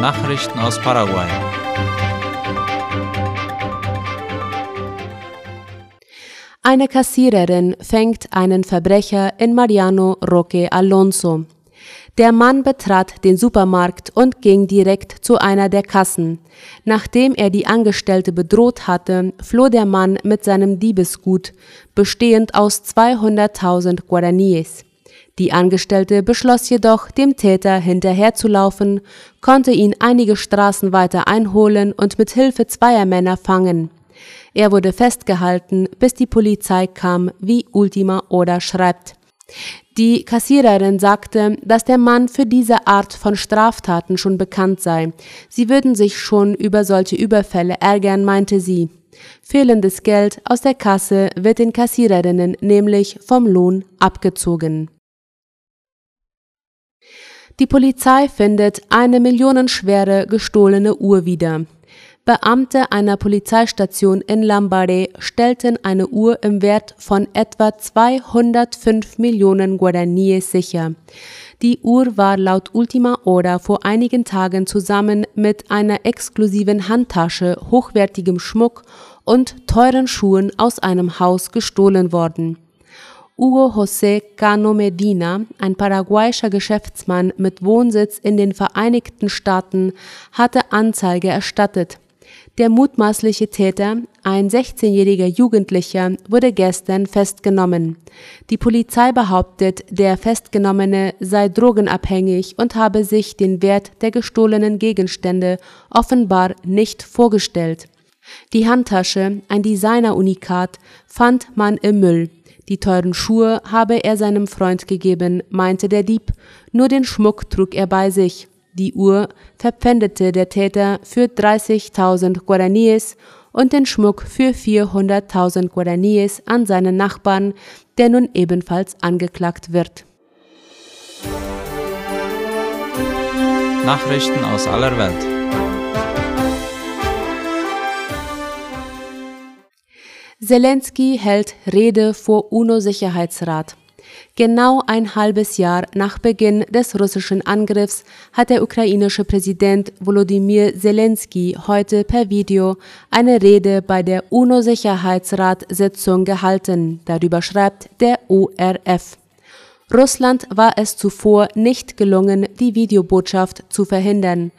Nachrichten aus Paraguay. Eine Kassiererin fängt einen Verbrecher in Mariano Roque Alonso. Der Mann betrat den Supermarkt und ging direkt zu einer der Kassen. Nachdem er die Angestellte bedroht hatte, floh der Mann mit seinem Diebesgut, bestehend aus 200.000 Guaraníes. Die Angestellte beschloss jedoch, dem Täter hinterherzulaufen, konnte ihn einige Straßen weiter einholen und mit Hilfe zweier Männer fangen. Er wurde festgehalten, bis die Polizei kam, wie Ultima oder schreibt. Die Kassiererin sagte, dass der Mann für diese Art von Straftaten schon bekannt sei. Sie würden sich schon über solche Überfälle ärgern, meinte sie. Fehlendes Geld aus der Kasse wird den Kassiererinnen nämlich vom Lohn abgezogen. Die Polizei findet eine millionenschwere gestohlene Uhr wieder. Beamte einer Polizeistation in Lambaré stellten eine Uhr im Wert von etwa 205 Millionen Guaraníes sicher. Die Uhr war laut Ultima Hora vor einigen Tagen zusammen mit einer exklusiven Handtasche, hochwertigem Schmuck und teuren Schuhen aus einem Haus gestohlen worden. Hugo José Cano Medina, ein paraguayischer Geschäftsmann mit Wohnsitz in den Vereinigten Staaten, hatte Anzeige erstattet. Der mutmaßliche Täter, ein 16-jähriger Jugendlicher, wurde gestern festgenommen. Die Polizei behauptet, der Festgenommene sei drogenabhängig und habe sich den Wert der gestohlenen Gegenstände offenbar nicht vorgestellt. Die Handtasche, ein Designer-Unikat, fand man im Müll. Die teuren Schuhe habe er seinem Freund gegeben, meinte der Dieb, nur den Schmuck trug er bei sich. Die Uhr verpfändete der Täter für 30.000 Guaraníes und den Schmuck für 400.000 Guaraníes an seinen Nachbarn, der nun ebenfalls angeklagt wird. Nachrichten aus aller Welt. Zelensky hält Rede vor UNO-Sicherheitsrat. Genau ein halbes Jahr nach Beginn des russischen Angriffs hat der ukrainische Präsident Volodymyr Zelensky heute per Video eine Rede bei der UNO-Sicherheitsratssitzung gehalten. Darüber schreibt der ORF. Russland war es zuvor nicht gelungen, die Videobotschaft zu verhindern.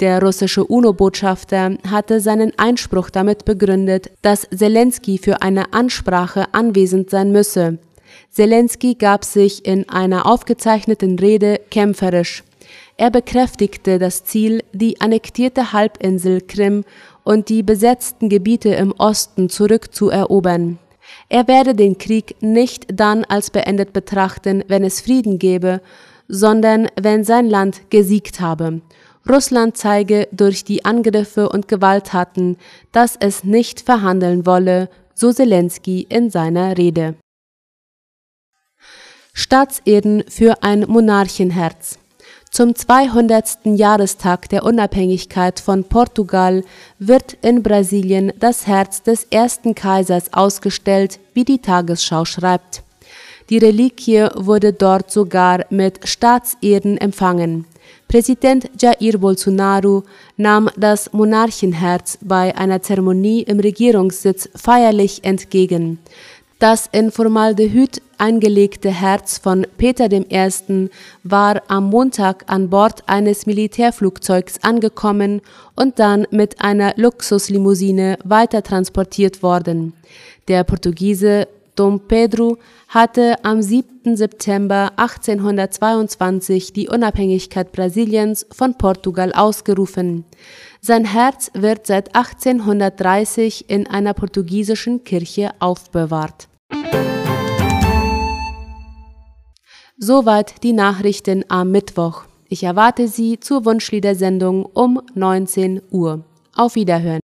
Der russische UNO-Botschafter hatte seinen Einspruch damit begründet, dass Zelensky für eine Ansprache anwesend sein müsse. Zelensky gab sich in einer aufgezeichneten Rede kämpferisch. Er bekräftigte das Ziel, die annektierte Halbinsel Krim und die besetzten Gebiete im Osten zurückzuerobern. Er werde den Krieg nicht dann als beendet betrachten, wenn es Frieden gebe, sondern wenn sein Land gesiegt habe. Russland zeige durch die Angriffe und Gewalttaten, dass es nicht verhandeln wolle, so Zelensky in seiner Rede. Staatseden für ein Monarchenherz. Zum 200. Jahrestag der Unabhängigkeit von Portugal wird in Brasilien das Herz des ersten Kaisers ausgestellt, wie die Tagesschau schreibt. Die Reliquie wurde dort sogar mit Staatsehren empfangen. Präsident Jair Bolsonaro nahm das Monarchenherz bei einer Zeremonie im Regierungssitz feierlich entgegen. Das in Formaldehyd eingelegte Herz von Peter I. war am Montag an Bord eines Militärflugzeugs angekommen und dann mit einer Luxuslimousine weiter transportiert worden. Der Portugiese Dom Pedro hatte am 7. September 1822 die Unabhängigkeit Brasiliens von Portugal ausgerufen. Sein Herz wird seit 1830 in einer portugiesischen Kirche aufbewahrt. Soweit die Nachrichten am Mittwoch. Ich erwarte Sie zur Wunschliedersendung um 19 Uhr. Auf Wiederhören.